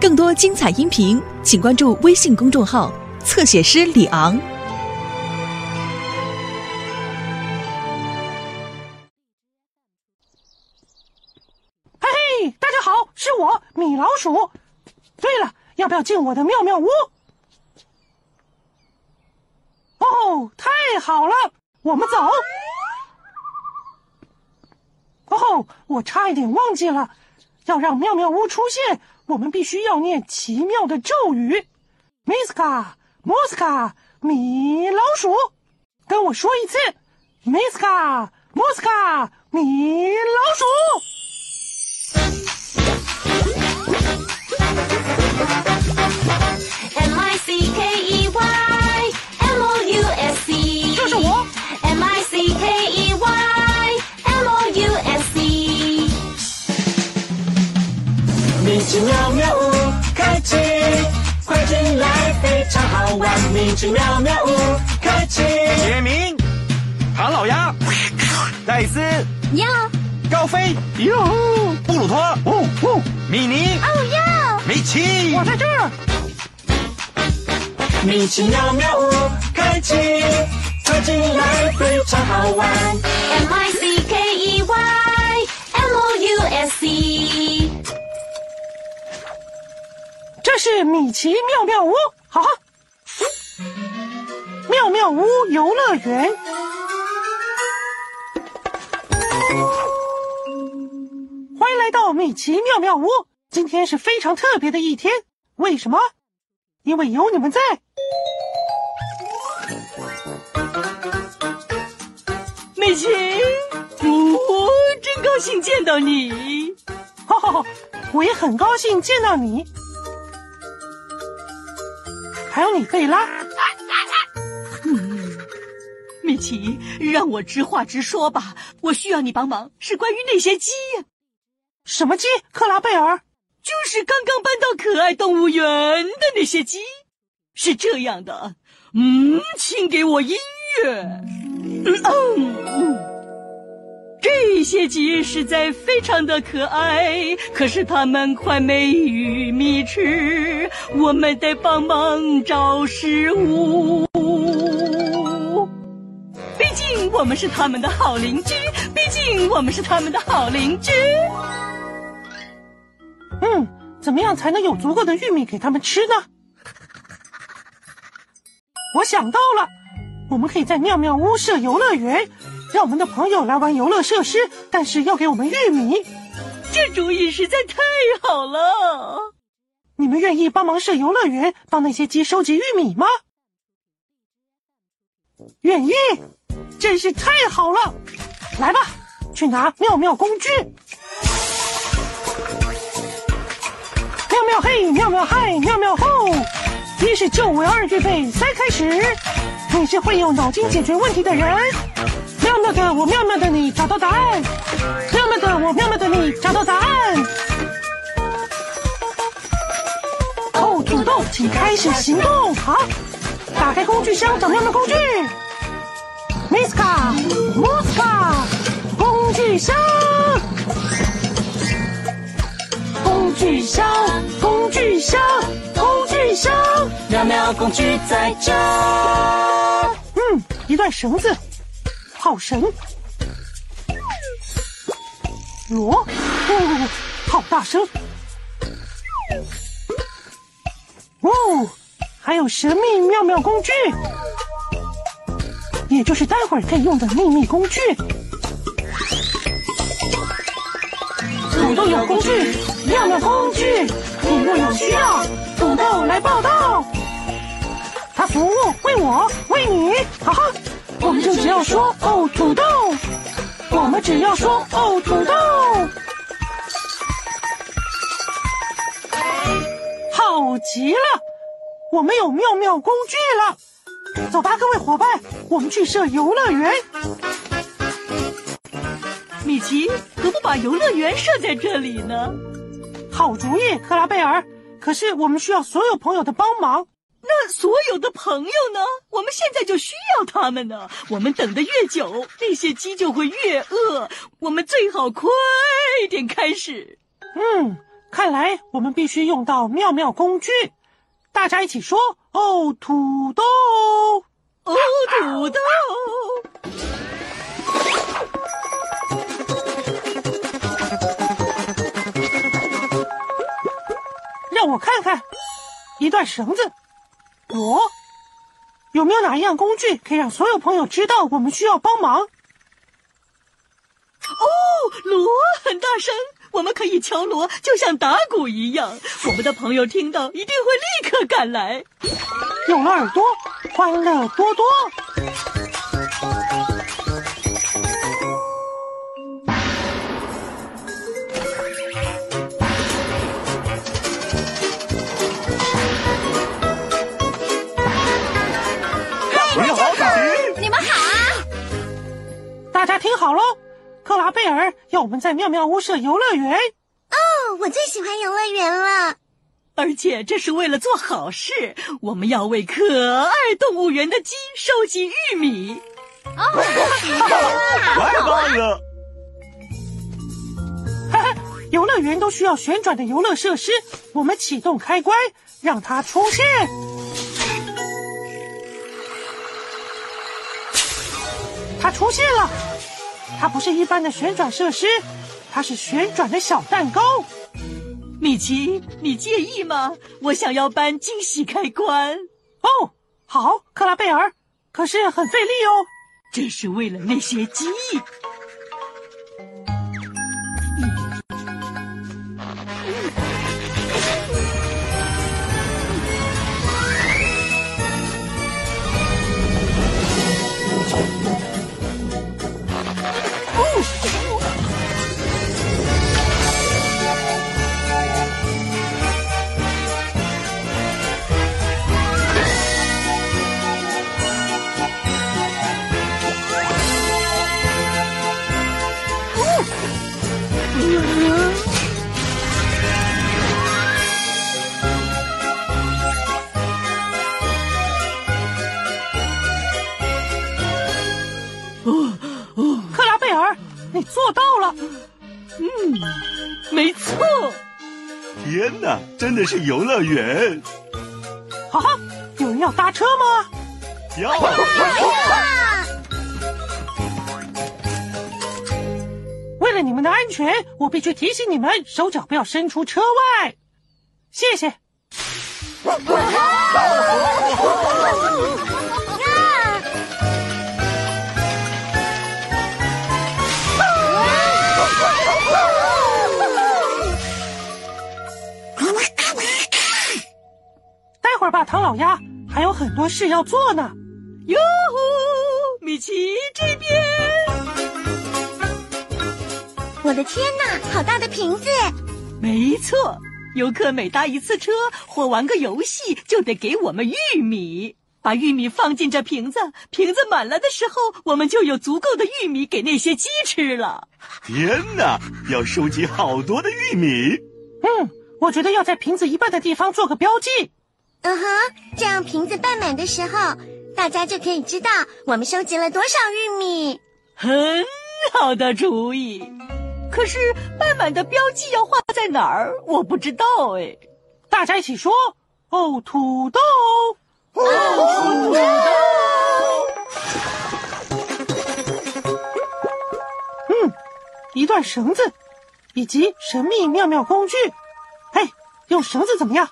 更多精彩音频，请关注微信公众号“侧写师李昂”。嘿嘿，大家好，是我米老鼠。对了，要不要进我的妙妙屋？哦，太好了，我们走。哦吼，我差一点忘记了，要让妙妙屋出现，我们必须要念奇妙的咒语：Miska Moska 米老鼠。跟我说一次：Miska Moska 米老鼠。飞、哟、布鲁托、哦哦、米妮、哦哟，米奇，我在这儿。米奇妙妙屋开启，快进来，非常好玩。M I C K E Y M O U S C。这是米奇妙妙屋，好哈，妙妙屋游乐园。欢迎来到米奇妙妙屋，今天是非常特别的一天，为什么？因为有你们在。米奇，我真高兴见到你。哈哈，我也很高兴见到你，还有你贝拉。米奇，让我直话直说吧，我需要你帮忙，是关于那些鸡，什么鸡？克拉贝尔？就是刚刚搬到可爱动物园的那些鸡。是这样的，嗯，请给我音乐。嗯嗯，这些鸡实在非常的可爱，可是它们快没玉米吃，我们得帮忙找食物。毕竟我们是他们的好邻居，毕竟我们是他们的好邻居。嗯，怎么样才能有足够的玉米给他们吃呢？我想到了，我们可以在妙妙屋设游乐园，让我们的朋友来玩游乐设施，但是要给我们玉米。这主意实在太好了！你们愿意帮忙设游乐园，帮那些鸡收集玉米吗？愿意，真是太好了！来吧，去拿妙妙工具。妙嘿，妙妙嗨，妙妙吼！一是九为二预备，三开始。你是会用脑筋解决问题的人。妙妙的我，妙妙的你，找到答案。妙妙的我，妙妙的你，找到答案。哦土豆，请开始行动。好，打开工具箱，找妙妙工具。Miska Muska 工具箱，工具在这。嗯，一段绳子，好绳。锣，哦，好大声。哦，还有神秘妙妙工具，也就是待会儿可以用的秘密工具。土豆有工具，妙妙工具，土豆有需要，土豆来报道。服务，为我，为你，哈哈，我们就只要说哦，土豆，我们只要说哦，土豆，好极了，我们有妙妙工具了，走吧，各位伙伴，我们去设游乐园。米奇，何不把游乐园设在这里呢？好主意，克拉贝尔。可是我们需要所有朋友的帮忙。那所有的朋友呢？我们现在就需要他们呢。我们等得越久，那些鸡就会越饿。我们最好快点开始。嗯，看来我们必须用到妙妙工具。大家一起说：“哦，土豆！”哦，土豆。让我看看，一段绳子。我有没有哪一样工具可以让所有朋友知道我们需要帮忙？哦，锣很大声，我们可以敲锣，就像打鼓一样。我们的朋友听到一定会立刻赶来。有了耳朵，欢乐多多。家听好喽，克拉贝尔要我们在妙妙屋设游乐园。哦，我最喜欢游乐园了。而且这是为了做好事，我们要为可爱动物园的鸡收集玉米。哦太棒了！哈哈，游乐园都需要旋转的游乐设施，我们启动开关，让它出现。它出现了，它不是一般的旋转设施，它是旋转的小蛋糕。米奇，你介意吗？我想要搬惊喜开关，哦，好，克拉贝尔，可是很费力哦。这是为了那些鸡。天哪，真的是游乐园！哈哈，有人要搭车吗？要 为了你们的安全，我必须提醒你们手脚不要伸出车外。谢谢。会儿吧，唐老鸭，还有很多事要做呢。哟呼，米奇这边。我的天哪，好大的瓶子！没错，游客每搭一次车或玩个游戏，就得给我们玉米。把玉米放进这瓶子，瓶子满了的时候，我们就有足够的玉米给那些鸡吃了。天哪，要收集好多的玉米！嗯，我觉得要在瓶子一半的地方做个标记。嗯哼，这样瓶子半满的时候，大家就可以知道我们收集了多少玉米。很好的主意。可是半满的标记要画在哪儿？我不知道哎。大家一起说：“哦，土豆！”哦，土豆！嗯，一段绳子，以及神秘妙妙工具。嘿，用绳子怎么样？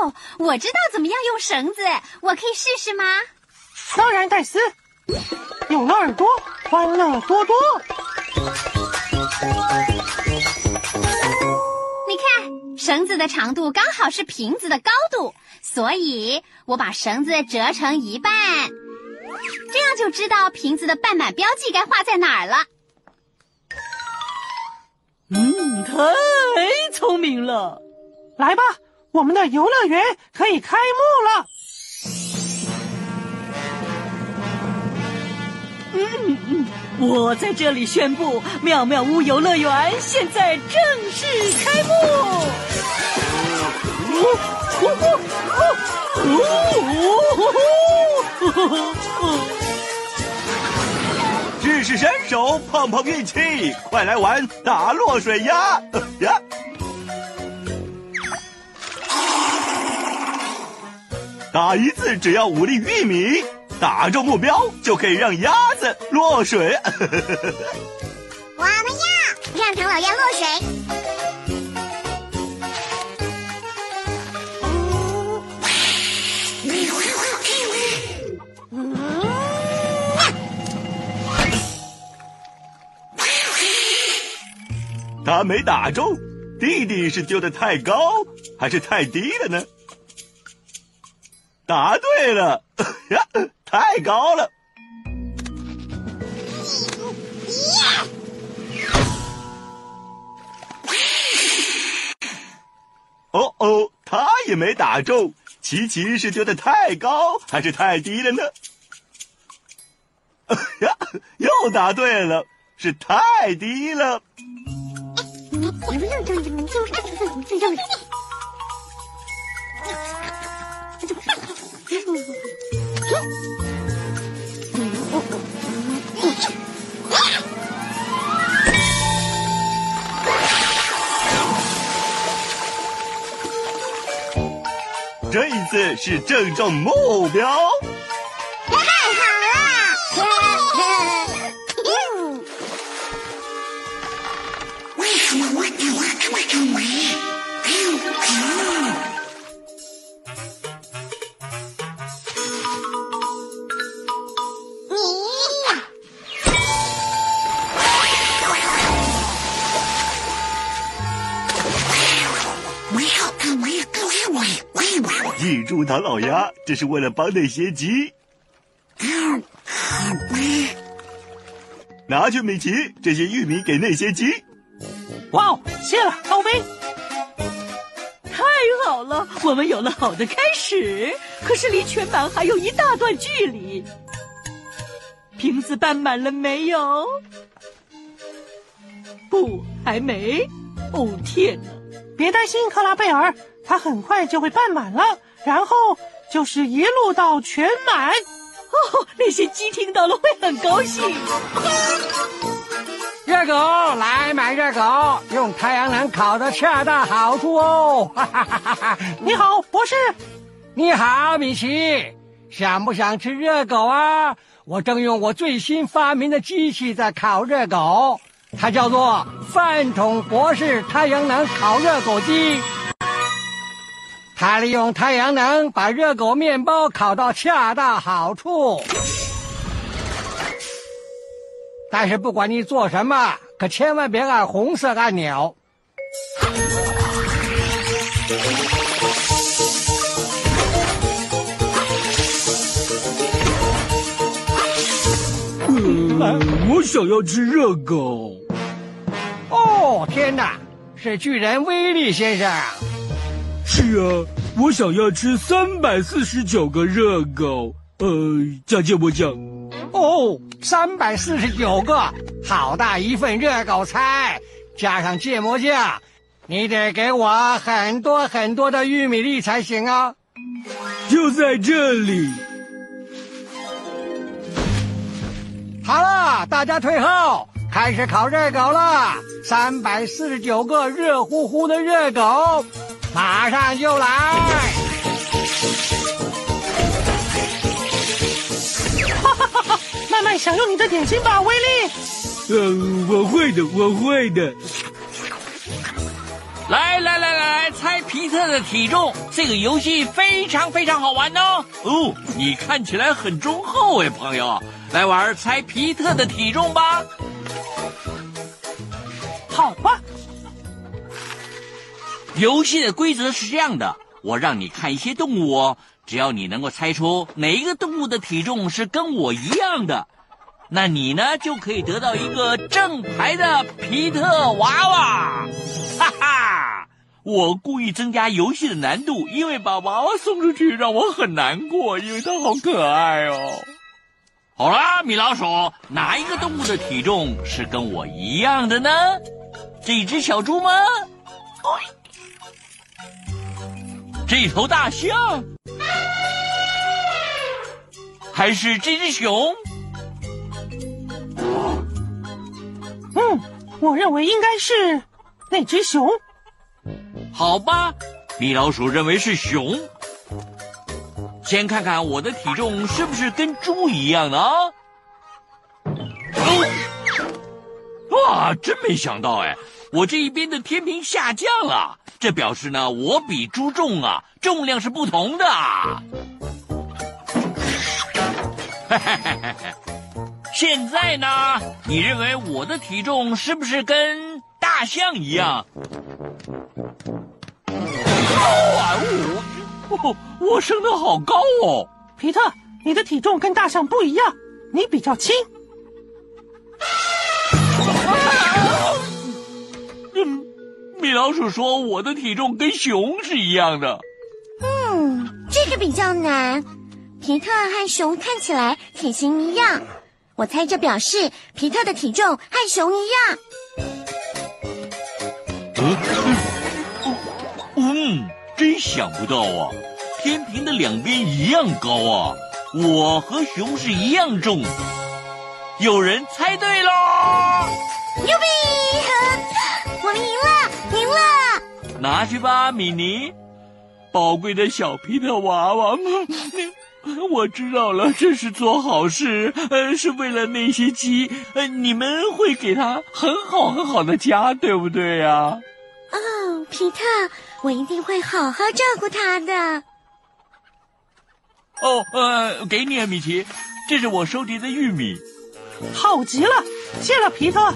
哦，我知道怎么样用绳子，我可以试试吗？当然，戴斯。有了耳朵，欢乐多多。你看，绳子的长度刚好是瓶子的高度，所以我把绳子折成一半，这样就知道瓶子的半满标记该画在哪儿了。嗯，太聪明了。来吧，我们的游乐园可以开幕了。嗯嗯，我在这里宣布，妙妙屋游乐园现在正式开幕。哦哦哦哦哦哦！至是身手，碰碰运气，快来玩打落水鸭呀！打一次只要五粒玉米，打中目标就可以让鸭子落水。我们要让唐老鸭落水。他没打中，弟弟是丢的太高还是太低了呢？答对了，呀，太高了。哦哦，他也没打中，琪琪是丢的太高还是太低了呢？呀，又答对了，是太低了。次是正中目标。住，唐老鸭，这是为了帮那些鸡。拿去，米奇，这些玉米给那些鸡。哇哦，谢了，高飞。太好了，我们有了好的开始，可是离全满还有一大段距离。瓶子半满了没有？不，还没。哦天哪！别担心，克拉贝尔，它很快就会半满了，然后就是一路到全满。哦，那些鸡听到了会很高兴。热狗来买热狗，用太阳能烤的恰到好处哦！哈哈哈哈哈！你好，博士。你好，米奇。想不想吃热狗啊？我正用我最新发明的机器在烤热狗，它叫做饭桶博士太阳能烤热狗机。它利用太阳能把热狗面包烤到恰到好处。但是不管你做什么，可千万别按红色按钮。嗯，我想要吃热狗。哦，天哪，是巨人威力先生。是啊，我想要吃三百四十九个热狗。呃，加芥末酱。哦，三百四十九个，好大一份热狗菜，加上芥末酱，你得给我很多很多的玉米粒才行啊！就在这里。好了，大家退后，开始烤热狗了。三百四十九个热乎乎的热狗，马上就来。哈哈哈哈慢慢享用你的点心吧，威力。嗯，我会的，我会的。来来来来，猜皮特的体重，这个游戏非常非常好玩哦。哦，你看起来很忠厚哎，朋友，来玩猜皮特的体重吧。好吧。游戏的规则是这样的，我让你看一些动物哦。只要你能够猜出哪一个动物的体重是跟我一样的，那你呢就可以得到一个正牌的皮特娃娃。哈哈！我故意增加游戏的难度，因为把娃娃送出去让我很难过，因为它好可爱哦。好啦，米老鼠，哪一个动物的体重是跟我一样的呢？这只小猪吗？这头大象？还是这只熊？嗯，我认为应该是那只熊。好吧，米老鼠认为是熊。先看看我的体重是不是跟猪一样的啊？哦，哇，真没想到哎，我这一边的天平下降了，这表示呢我比猪重啊，重量是不同的。现在呢，你认为我的体重是不是跟大象一样？哇哦，我升得好高哦！皮特，你的体重跟大象不一样，你比较轻。米老鼠说我的体重跟熊是一样的。嗯，这个比较难。皮特和熊看起来体型一样，我猜这表示皮特的体重和熊一样。嗯，嗯，真想不到啊！天平的两边一样高啊，我和熊是一样重。有人猜对喽！牛逼！拿去吧，米妮，宝贵的小皮特娃娃。我知道了，这是做好事，呃，是为了那些鸡。呃，你们会给它很好很好的家，对不对呀？哦，皮特，我一定会好好照顾它的。哦，呃，给你啊，米奇，这是我收集的玉米。好极了，谢了，皮特。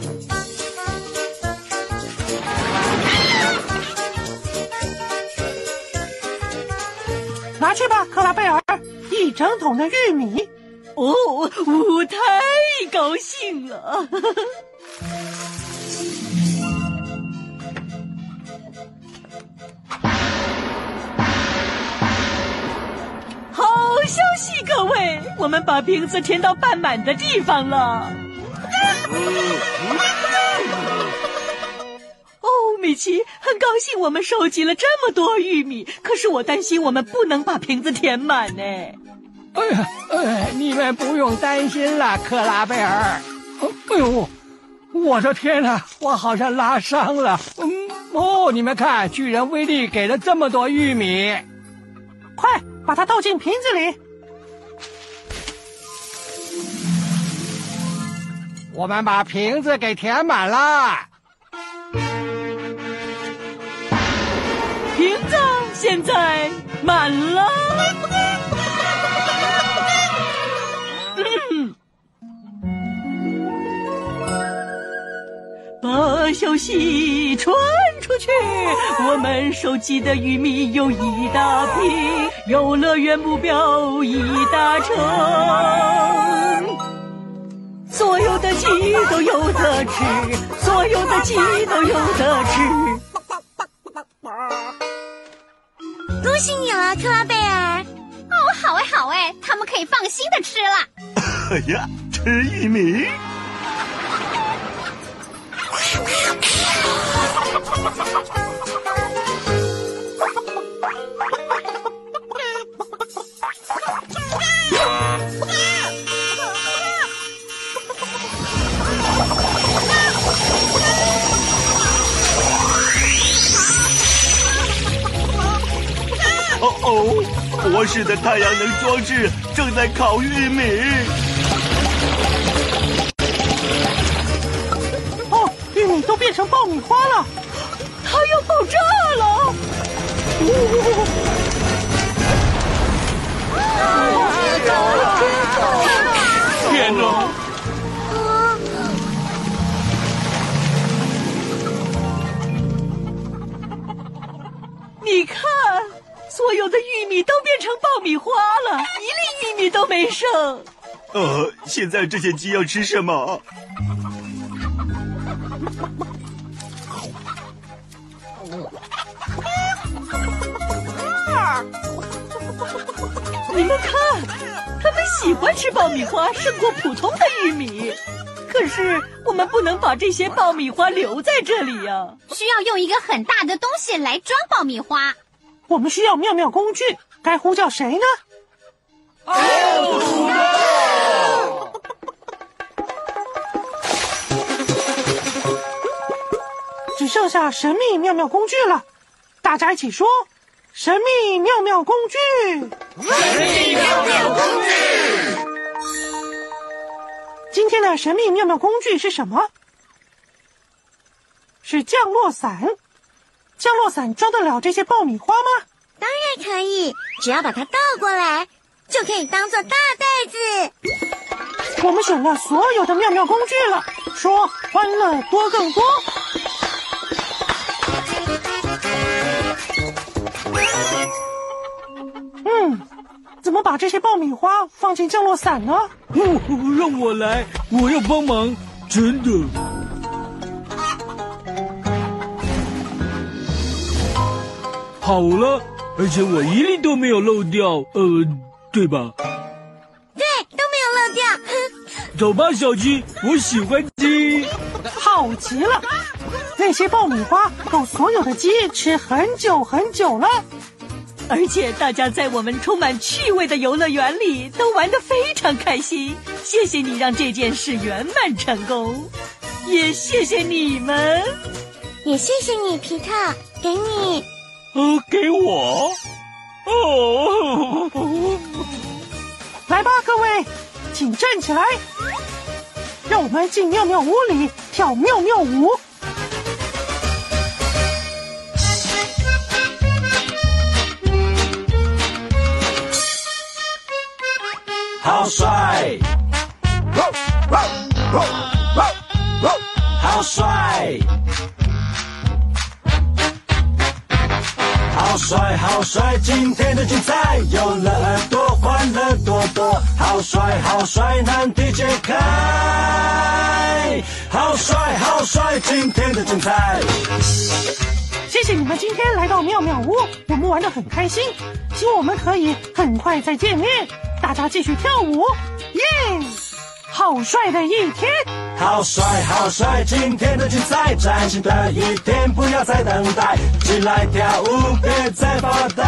拿去吧，克拉贝尔，一整桶的玉米。哦，我太高兴了！好消息，各位，我们把瓶子填到半满的地方了。米奇，很高兴我们收集了这么多玉米，可是我担心我们不能把瓶子填满呢。哎呀，哎，你们不用担心了，克拉贝尔。哎呦，我的天哪，我好像拉伤了。嗯，哦，你们看，巨人威力给了这么多玉米，快把它倒进瓶子里。我们把瓶子给填满了。满了。把消息传出去，我们收集的玉米有一大批，游乐园目标已达成，所有的鸡都有得吃，所有的鸡都有得吃。喜你了，克拉贝尔！哦，好哎，好哎，他们可以放心的吃了。哎呀，吃玉米！哦，博士的太阳能装置正在烤玉米。哦，玉米都变成爆米花了，它要爆炸了！呜呜所有的玉米都变成爆米花了，一粒玉米都没剩。呃，现在这些鸡要吃什么？你们看，它们喜欢吃爆米花胜过普通的玉米。可是我们不能把这些爆米花留在这里呀、需要用一个很大的东西来装爆米花。我们需要妙妙工具，该呼叫谁呢？只剩下神秘妙妙工具了，大家一起说：神秘妙妙工具！神秘妙妙工具！今天的神秘妙妙工具是什么？是降落伞。降落伞装得了这些爆米花吗？当然可以，只要把它倒过来，就可以当做大袋子。我们选了所有的妙妙工具了，说欢乐多更多。嗯，怎么把这些爆米花放进降落伞呢？哦，让我来，我要帮忙，真的。好了，而且我一粒都没有漏掉，呃，对吧？对，都没有漏掉。走吧，小鸡，我喜欢鸡，好极了。那些爆米花够所有的鸡吃很久很久了。而且大家在我们充满趣味的游乐园里都玩得非常开心。谢谢你让这件事圆满成功，也谢谢你们，也谢谢你，皮特，给你。呃，给我。哦，来吧，各位，请站起来，让我们进妙妙屋里跳妙妙舞。好帅！好帅！帅好帅！今天的精彩有了耳朵，欢乐多多。好帅好帅！难题解开！好帅好帅！今天的精彩。谢谢你们今天来到妙妙屋，我们玩得很开心，希望我们可以很快再见面。大家继续跳舞，耶！好帅的一天，好帅好帅！今天的精彩，崭新的一天，不要再等待，起来跳舞，别再发呆。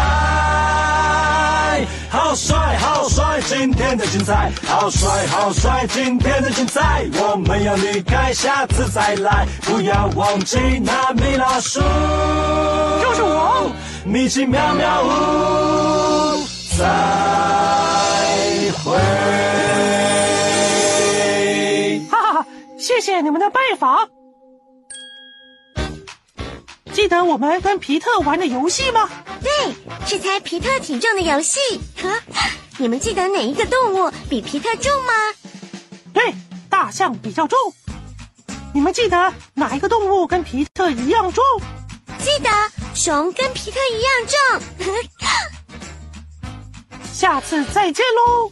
好帅好帅！今天的精彩，好帅好帅！今天的精彩，我们要离开，下次再来，不要忘记那米老鼠，就是我，米奇妙妙屋，再会。谢谢你们的拜访。记得我们跟皮特玩的游戏吗？对，是猜皮特体重的游戏。呵，你们记得哪一个动物比皮特重吗？对，大象比较重。你们记得哪一个动物跟皮特一样重？记得熊跟皮特一样重。下次再见喽。